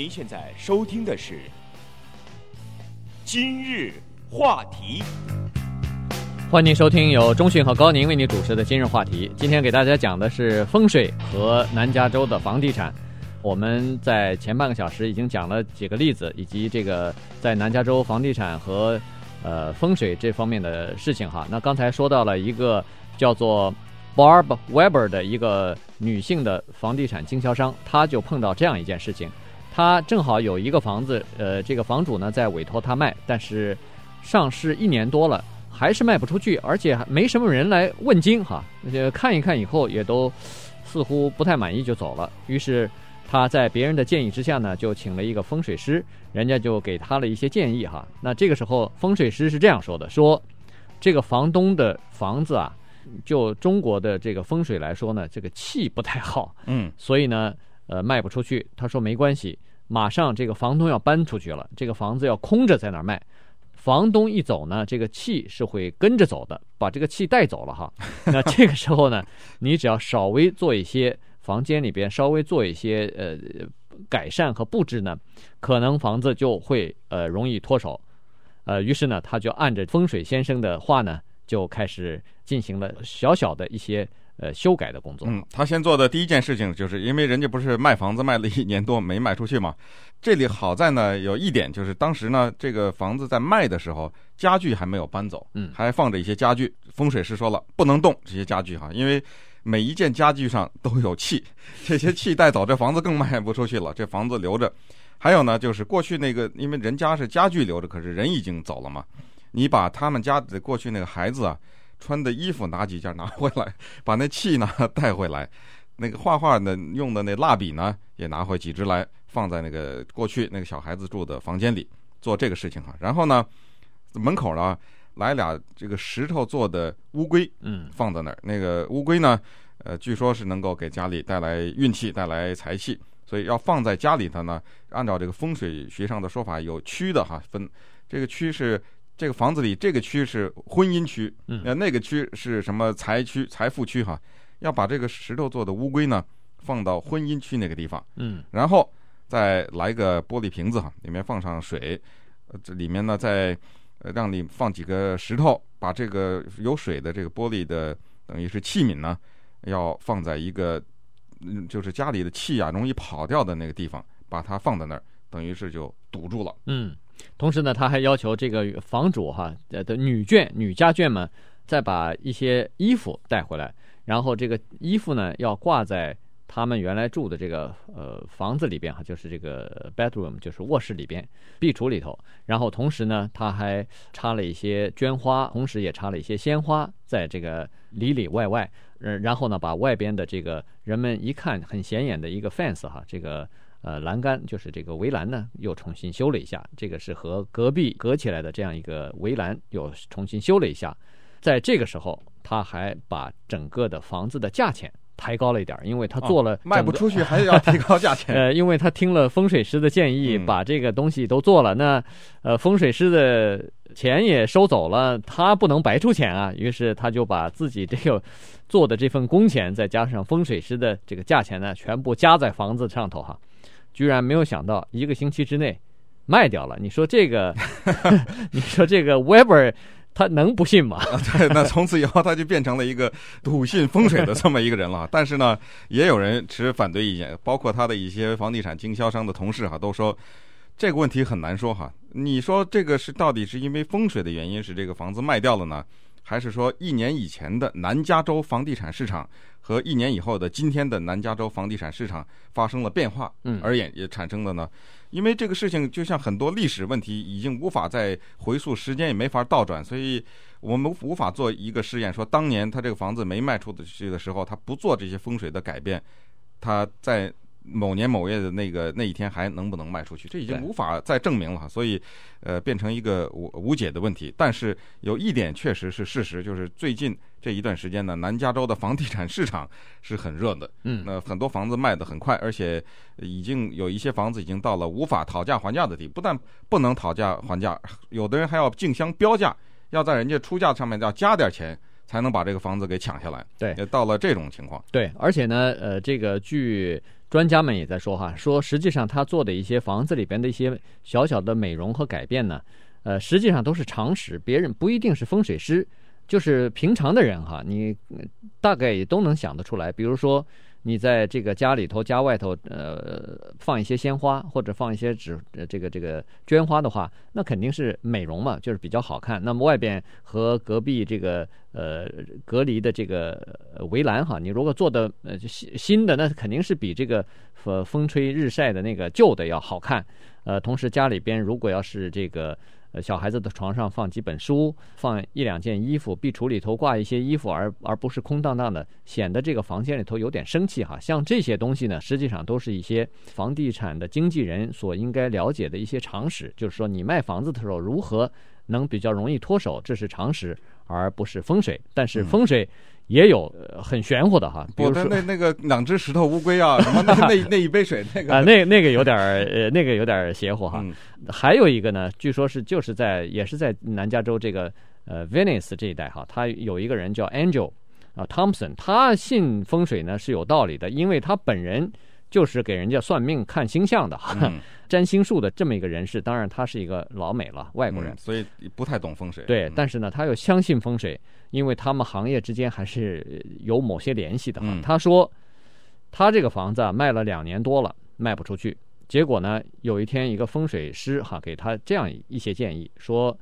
您现在收听的是《今日话题》，欢迎收听由中讯和高宁为您主持的《今日话题》。今天给大家讲的是风水和南加州的房地产。我们在前半个小时已经讲了几个例子，以及这个在南加州房地产和呃风水这方面的事情哈。那刚才说到了一个叫做 Barb Weber 的一个女性的房地产经销商，她就碰到这样一件事情。他正好有一个房子，呃，这个房主呢在委托他卖，但是上市一年多了，还是卖不出去，而且还没什么人来问津哈。呃，看一看以后也都似乎不太满意就走了。于是他在别人的建议之下呢，就请了一个风水师，人家就给他了一些建议哈。那这个时候风水师是这样说的：说这个房东的房子啊，就中国的这个风水来说呢，这个气不太好，嗯，所以呢。呃，卖不出去。他说没关系，马上这个房东要搬出去了，这个房子要空着在那儿卖。房东一走呢，这个气是会跟着走的，把这个气带走了哈。那这个时候呢，你只要稍微做一些房间里边稍微做一些呃改善和布置呢，可能房子就会呃容易脱手。呃，于是呢，他就按着风水先生的话呢，就开始进行了小小的一些。呃，修改的工作。嗯，他先做的第一件事情，就是因为人家不是卖房子卖了一年多没卖出去嘛。这里好在呢，有一点就是当时呢，这个房子在卖的时候，家具还没有搬走，嗯，还放着一些家具。风水师说了，不能动这些家具哈，因为每一件家具上都有气，这些气带走，这房子更卖不出去了。这房子留着。还有呢，就是过去那个，因为人家是家具留着，可是人已经走了嘛，你把他们家的过去那个孩子啊。穿的衣服拿几件拿回来，把那气呢带回来，那个画画的用的那蜡笔呢也拿回几支来，放在那个过去那个小孩子住的房间里做这个事情哈。然后呢，门口呢来俩这个石头做的乌龟，嗯，放在那儿。那个乌龟呢，呃，据说是能够给家里带来运气、带来财气，所以要放在家里头呢。按照这个风水学上的说法，有区的哈，分这个区是。这个房子里这个区是婚姻区，呃，那个区是什么财区、财富区哈？要把这个石头做的乌龟呢放到婚姻区那个地方，嗯，然后再来个玻璃瓶子哈，里面放上水，呃，这里面呢再让你放几个石头，把这个有水的这个玻璃的等于是器皿呢，要放在一个嗯，就是家里的气啊容易跑掉的那个地方，把它放在那儿，等于是就堵住了，嗯。同时呢，他还要求这个房主哈呃的女眷、女家眷们再把一些衣服带回来，然后这个衣服呢要挂在他们原来住的这个呃房子里边哈，就是这个 bedroom，就是卧室里边壁橱里头。然后同时呢，他还插了一些绢花，同时也插了一些鲜花在这个里里外外。呃，然后呢，把外边的这个人们一看很显眼的一个 fence 哈，这个。呃，栏杆就是这个围栏呢，又重新修了一下。这个是和隔壁隔起来的这样一个围栏，又重新修了一下。在这个时候，他还把整个的房子的价钱抬高了一点，因为他做了、哦、卖不出去，还要提高价钱。呃，因为他听了风水师的建议，把这个东西都做了，嗯、那呃，风水师的钱也收走了，他不能白出钱啊。于是他就把自己这个做的这份工钱，再加上风水师的这个价钱呢，全部加在房子上头哈。居然没有想到一个星期之内卖掉了。你说这个，你说这个 Weber 他能不信吗？对，那从此以后他就变成了一个笃信风水的这么一个人了。但是呢，也有人持反对意见，包括他的一些房地产经销商的同事哈，都说这个问题很难说哈。你说这个是到底是因为风水的原因使这个房子卖掉了呢？还是说一年以前的南加州房地产市场和一年以后的今天的南加州房地产市场发生了变化，嗯，而也也产生了呢？因为这个事情就像很多历史问题，已经无法再回溯，时间也没法倒转，所以我们无法做一个试验，说当年他这个房子没卖出去的时候，他不做这些风水的改变，他在。某年某月的那个那一天还能不能卖出去？这已经无法再证明了，所以，呃，变成一个无无解的问题。但是有一点确实是事实，就是最近这一段时间呢，南加州的房地产市场是很热的。嗯，那很多房子卖得很快，而且已经有一些房子已经到了无法讨价还价的地步。不但不能讨价还价，有的人还要竞相标价，要在人家出价上面要加点钱。才能把这个房子给抢下来。对，也到了这种情况。对，而且呢，呃，这个据专家们也在说哈，说实际上他做的一些房子里边的一些小小的美容和改变呢，呃，实际上都是常识，别人不一定是风水师，就是平常的人哈，你大概也都能想得出来。比如说。你在这个家里头、家外头，呃，放一些鲜花或者放一些纸，这个这个绢花的话，那肯定是美容嘛，就是比较好看。那么外边和隔壁这个呃隔离的这个围栏哈，你如果做的呃新新的，那肯定是比这个风风吹日晒的那个旧的要好看。呃，同时家里边如果要是这个。呃，小孩子的床上放几本书，放一两件衣服，壁橱里头挂一些衣服，而而不是空荡荡的，显得这个房间里头有点生气哈。像这些东西呢，实际上都是一些房地产的经纪人所应该了解的一些常识，就是说你卖房子的时候如何能比较容易脱手，这是常识，而不是风水。但是风水。嗯也有很玄乎的哈，比如说那那个两只石头乌龟啊，什么那那那一杯水那个啊，那那个有点呃，那个有点邪乎哈。嗯、还有一个呢，据说是就是在也是在南加州这个呃 Venice 这一带哈，他有一个人叫 Angel 啊 Thompson，他信风水呢是有道理的，因为他本人就是给人家算命看星象的占星术的这么一个人士，当然他是一个老美了，外国人，嗯，所以不太懂风水。对，嗯、但是呢，他又相信风水，因为他们行业之间还是有某些联系的。嗯、他说，他这个房子啊卖了两年多了，卖不出去。结果呢，有一天一个风水师哈给他这样一些建议，说，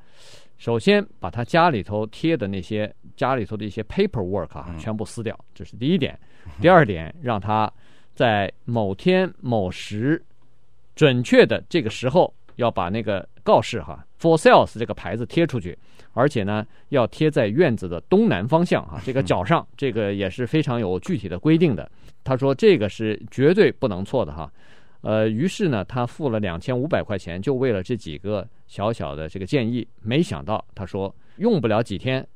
首先把他家里头贴的那些家里头的一些 paperwork 啊、嗯、全部撕掉，这是第一点。第二点，让他在某天某时。准确的这个时候要把那个告示哈，for sales 这个牌子贴出去，而且呢要贴在院子的东南方向啊，这个角上，这个也是非常有具体的规定的。他说这个是绝对不能错的哈。呃，于是呢他付了两千五百块钱，就为了这几个小小的这个建议。没想到他说用不了几天，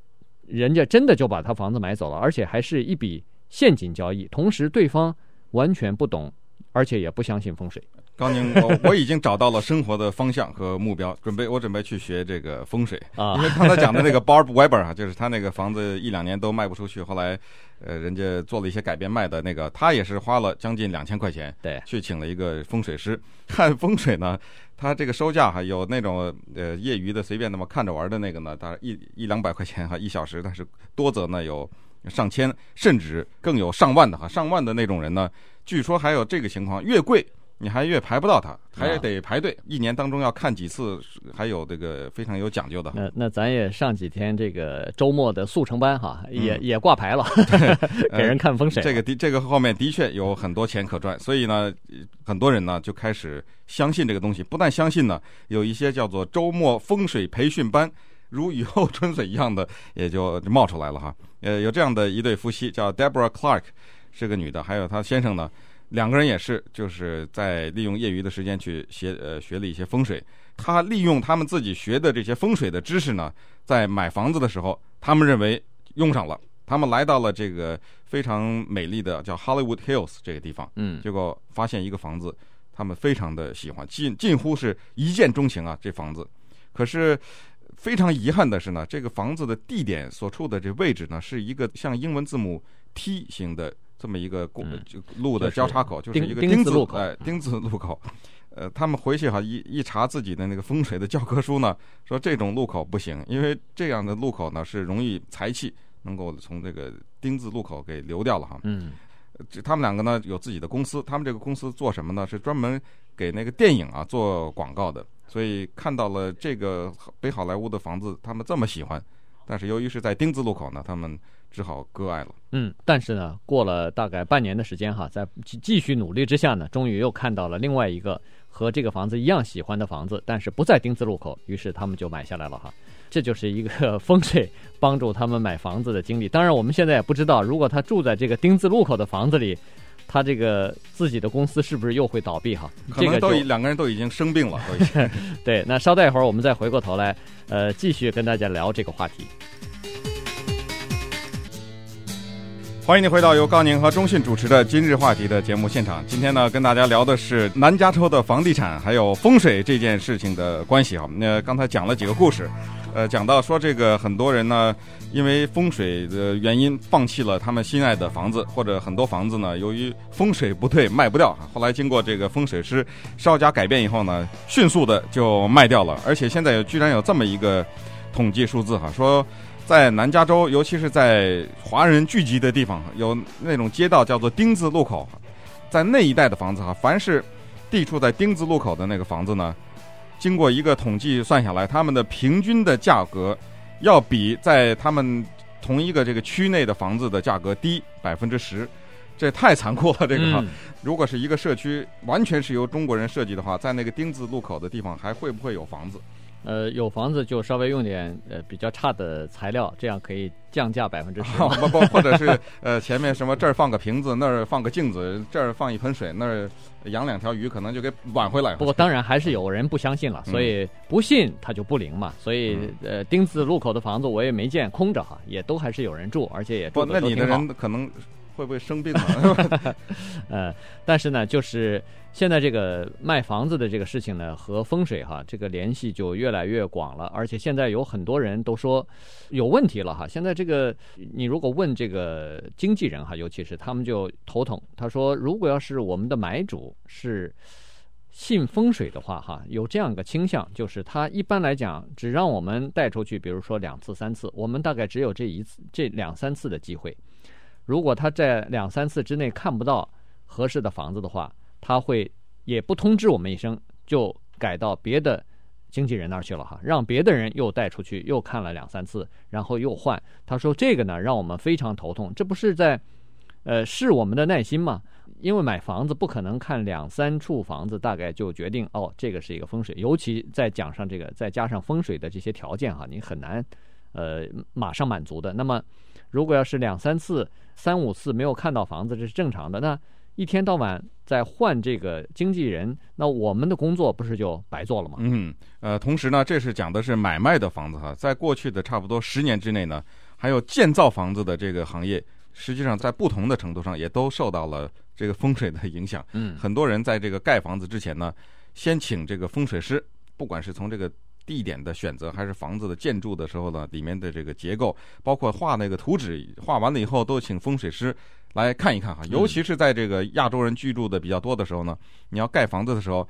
人家真的就把他房子买走了，而且还是一笔现金交易。同时对方完全不懂，而且也不相信风水。高宁，我 我已经找到了生活的方向和目标，准备我准备去学这个风水啊。因为刚才讲的那个 Barb Weber 啊，就是他那个房子一两年都卖不出去，后来呃人家做了一些改变卖的那个，他也是花了将近两千块钱，对，去请了一个风水师看 风水呢。他这个收价哈，有那种呃业余的随便那么看着玩的那个呢，大概一一两百块钱哈一小时，但是多则呢有上千，甚至更有上万的哈，上万的那种人呢，据说还有这个情况，越贵。你还越排不到他，还得排队。一年当中要看几次，还有这个非常有讲究的。那那咱也上几天这个周末的速成班哈，也也挂牌了，给人看风水。这个的这个后面的确有很多钱可赚，所以呢，很多人呢就开始相信这个东西。不但相信呢，有一些叫做周末风水培训班，如雨后春笋一样的也就冒出来了哈。呃，有这样的一对夫妻，叫 Deborah Clark，是个女的，还有她先生呢。两个人也是，就是在利用业余的时间去学呃学了一些风水。他利用他们自己学的这些风水的知识呢，在买房子的时候，他们认为用上了。他们来到了这个非常美丽的叫 Hollywood Hills 这个地方，嗯，结果发现一个房子，他们非常的喜欢，近近乎是一见钟情啊，这房子。可是非常遗憾的是呢，这个房子的地点所处的这位置呢，是一个像英文字母 T 型的。这么一个公就路的交叉口，就是一个丁字路口，哎，丁字路口。呃，他们回去哈一一查自己的那个风水的教科书呢，说这种路口不行，因为这样的路口呢是容易财气能够从这个丁字路口给流掉了哈。嗯，这他们两个呢有自己的公司，他们这个公司做什么呢？是专门给那个电影啊做广告的，所以看到了这个北好莱坞的房子，他们这么喜欢，但是由于是在丁字路口呢，他们。只好割爱了。嗯，但是呢，过了大概半年的时间哈，在继继续努力之下呢，终于又看到了另外一个和这个房子一样喜欢的房子，但是不在丁字路口，于是他们就买下来了哈。这就是一个风水帮助他们买房子的经历。当然，我们现在也不知道，如果他住在这个丁字路口的房子里，他这个自己的公司是不是又会倒闭哈？可能都两个人都已经生病了，都已经。对，那稍待一会儿，我们再回过头来，呃，继续跟大家聊这个话题。欢迎你回到由高宁和中信主持的今日话题的节目现场。今天呢，跟大家聊的是南加州的房地产还有风水这件事情的关系哈。那刚才讲了几个故事，呃，讲到说这个很多人呢，因为风水的原因放弃了他们心爱的房子，或者很多房子呢，由于风水不对卖不掉。后来经过这个风水师稍加改变以后呢，迅速的就卖掉了。而且现在居然有这么一个统计数字哈，说在南加州，尤其是在华人聚集的地方，有那种街道叫做丁字路口，在那一带的房子哈，凡是地处在丁字路口的那个房子呢，经过一个统计算下来，他们的平均的价格。要比在他们同一个这个区内的房子的价格低百分之十，这太残酷了。这个，嗯、如果是一个社区完全是由中国人设计的话，在那个丁字路口的地方还会不会有房子？呃，有房子就稍微用点呃比较差的材料，这样可以降价 百分之十。不不，或者是呃前面什么这儿放个瓶子，那儿放个镜子，这儿放一盆水，那儿养两条鱼，可能就给挽回来。不过当然还是有人不相信了，所以不信他就不灵嘛。所以呃丁字路口的房子我也没见空着哈，也都还是有人住，而且也住那你的人可能。会不会生病呢？呃，但是呢，就是现在这个卖房子的这个事情呢，和风水哈这个联系就越来越广了。而且现在有很多人都说有问题了哈。现在这个你如果问这个经纪人哈，尤其是他们就头疼。他说，如果要是我们的买主是信风水的话哈，有这样一个倾向，就是他一般来讲只让我们带出去，比如说两次三次，我们大概只有这一次、这两三次的机会。如果他在两三次之内看不到合适的房子的话，他会也不通知我们一声，就改到别的经纪人那儿去了哈，让别的人又带出去，又看了两三次，然后又换。他说这个呢，让我们非常头痛，这不是在呃试我们的耐心吗？因为买房子不可能看两三处房子，大概就决定哦，这个是一个风水，尤其再讲上这个，再加上风水的这些条件哈，你很难呃马上满足的。那么。如果要是两三次、三五次没有看到房子，这是正常的。那一天到晚在换这个经纪人，那我们的工作不是就白做了吗？嗯，呃，同时呢，这是讲的是买卖的房子哈，在过去的差不多十年之内呢，还有建造房子的这个行业，实际上在不同的程度上也都受到了这个风水的影响。嗯，很多人在这个盖房子之前呢，先请这个风水师，不管是从这个。地点的选择还是房子的建筑的时候呢，里面的这个结构，包括画那个图纸，画完了以后都请风水师来看一看哈。尤其是在这个亚洲人居住的比较多的时候呢，你要盖房子的时候，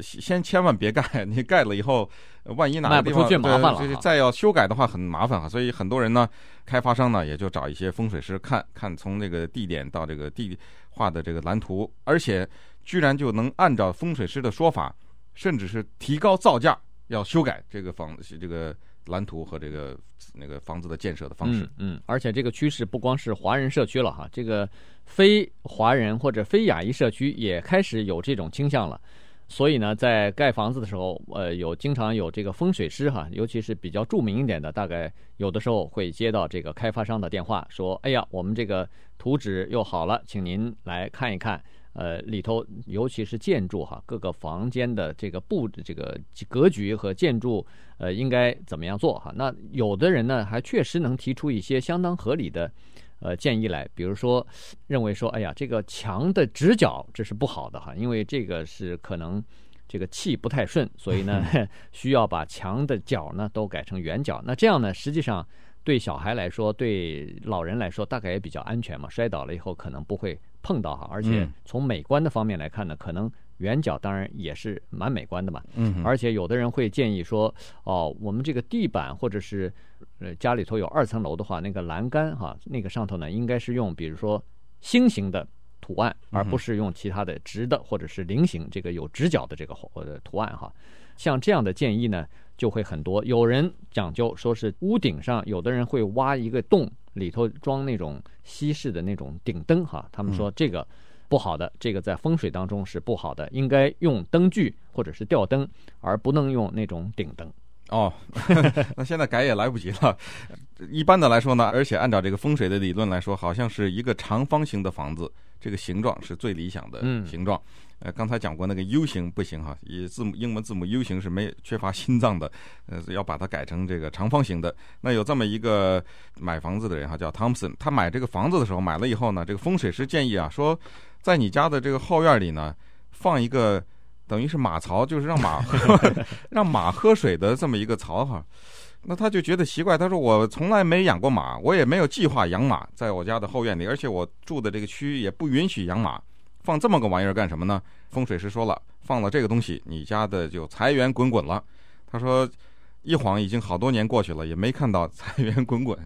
先千万别盖，你盖了以后，万一哪个地方麻烦了，再要修改的话很麻烦哈。所以很多人呢，开发商呢也就找一些风水师看看，从那个地点到这个地画的这个蓝图，而且居然就能按照风水师的说法，甚至是提高造价。要修改这个房这个蓝图和这个那个房子的建设的方式。嗯，嗯，而且这个趋势不光是华人社区了哈，这个非华人或者非亚裔社区也开始有这种倾向了。所以呢，在盖房子的时候，呃，有经常有这个风水师哈，尤其是比较著名一点的，大概有的时候会接到这个开发商的电话，说：“哎呀，我们这个图纸又好了，请您来看一看。”呃，里头尤其是建筑哈，各个房间的这个布的这个格局和建筑，呃，应该怎么样做哈？那有的人呢，还确实能提出一些相当合理的呃建议来，比如说认为说，哎呀，这个墙的直角这是不好的哈，因为这个是可能这个气不太顺，所以呢，需要把墙的角呢都改成圆角。那这样呢，实际上对小孩来说，对老人来说，大概也比较安全嘛，摔倒了以后可能不会。碰到哈，而且从美观的方面来看呢，可能圆角当然也是蛮美观的嘛。嗯，而且有的人会建议说，哦，我们这个地板或者是呃家里头有二层楼的话，那个栏杆哈，那个上头呢应该是用比如说星形的图案，而不是用其他的直的或者是菱形这个有直角的这个呃图案哈。像这样的建议呢就会很多。有人讲究说是屋顶上，有的人会挖一个洞。里头装那种西式的那种顶灯哈，他们说这个不好的，这个在风水当中是不好的，应该用灯具或者是吊灯，而不能用那种顶灯。哦，那现在改也来不及了。一般的来说呢，而且按照这个风水的理论来说，好像是一个长方形的房子，这个形状是最理想的形状。呃，刚才讲过那个 U 型不行哈，以字母英文字母 U 型是没缺乏心脏的，呃，要把它改成这个长方形的。那有这么一个买房子的人哈，叫 Thompson，他买这个房子的时候买了以后呢，这个风水师建议啊，说在你家的这个后院里呢，放一个等于是马槽，就是让马喝 让马喝水的这么一个槽哈。那他就觉得奇怪，他说我从来没养过马，我也没有计划养马，在我家的后院里，而且我住的这个区域也不允许养马，放这么个玩意儿干什么呢？风水师说了，放了这个东西，你家的就财源滚滚了。他说一晃已经好多年过去了，也没看到财源滚滚。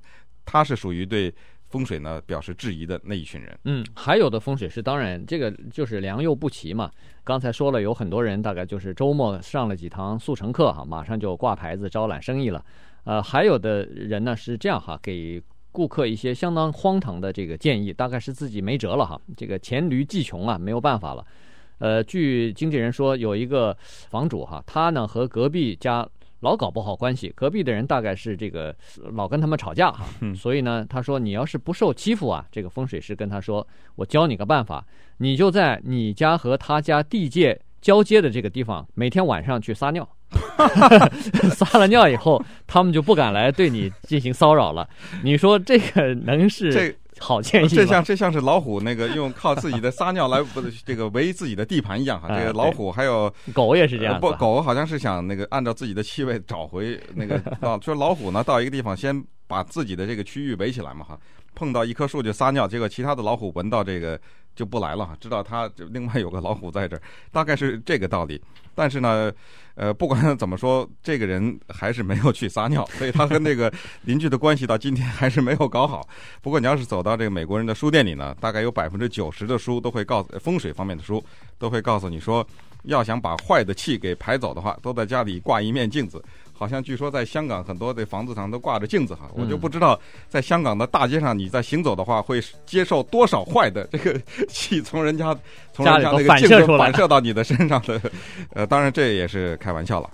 他是属于对风水呢表示质疑的那一群人。嗯，还有的风水师，当然这个就是良莠不齐嘛。刚才说了，有很多人大概就是周末上了几堂速成课哈，马上就挂牌子招揽生意了。呃，还有的人呢是这样哈，给顾客一些相当荒唐的这个建议，大概是自己没辙了哈，这个黔驴技穷啊，没有办法了。呃，据经纪人说，有一个房主哈，他呢和隔壁家。老搞不好关系，隔壁的人大概是这个老跟他们吵架哈，所以呢，他说你要是不受欺负啊，这个风水师跟他说，我教你个办法，你就在你家和他家地界交接的这个地方，每天晚上去撒尿，撒了尿以后，他们就不敢来对你进行骚扰了。你说这个能是？好建议，这像这像是老虎那个用靠自己的撒尿来不这个围自己的地盘一样哈。这个老虎还有狗也是这样，不狗好像是想那个按照自己的气味找回那个 啊，说老虎呢到一个地方先把自己的这个区域围起来嘛哈，碰到一棵树就撒尿，结果其他的老虎闻到这个就不来了哈，知道它就另外有个老虎在这儿，大概是这个道理。但是呢，呃，不管怎么说，这个人还是没有去撒尿，所以他跟那个邻居的关系到今天还是没有搞好。不过你要是走到这个美国人的书店里呢，大概有百分之九十的书都会告诉风水方面的书，都会告诉你说，要想把坏的气给排走的话，都在家里挂一面镜子。好像据说在香港很多的房子上都挂着镜子哈，我就不知道在香港的大街上你在行走的话会接受多少坏的这个 气从人家从人家那个镜子反射到你的身上的，呃，当然这也是开玩笑了。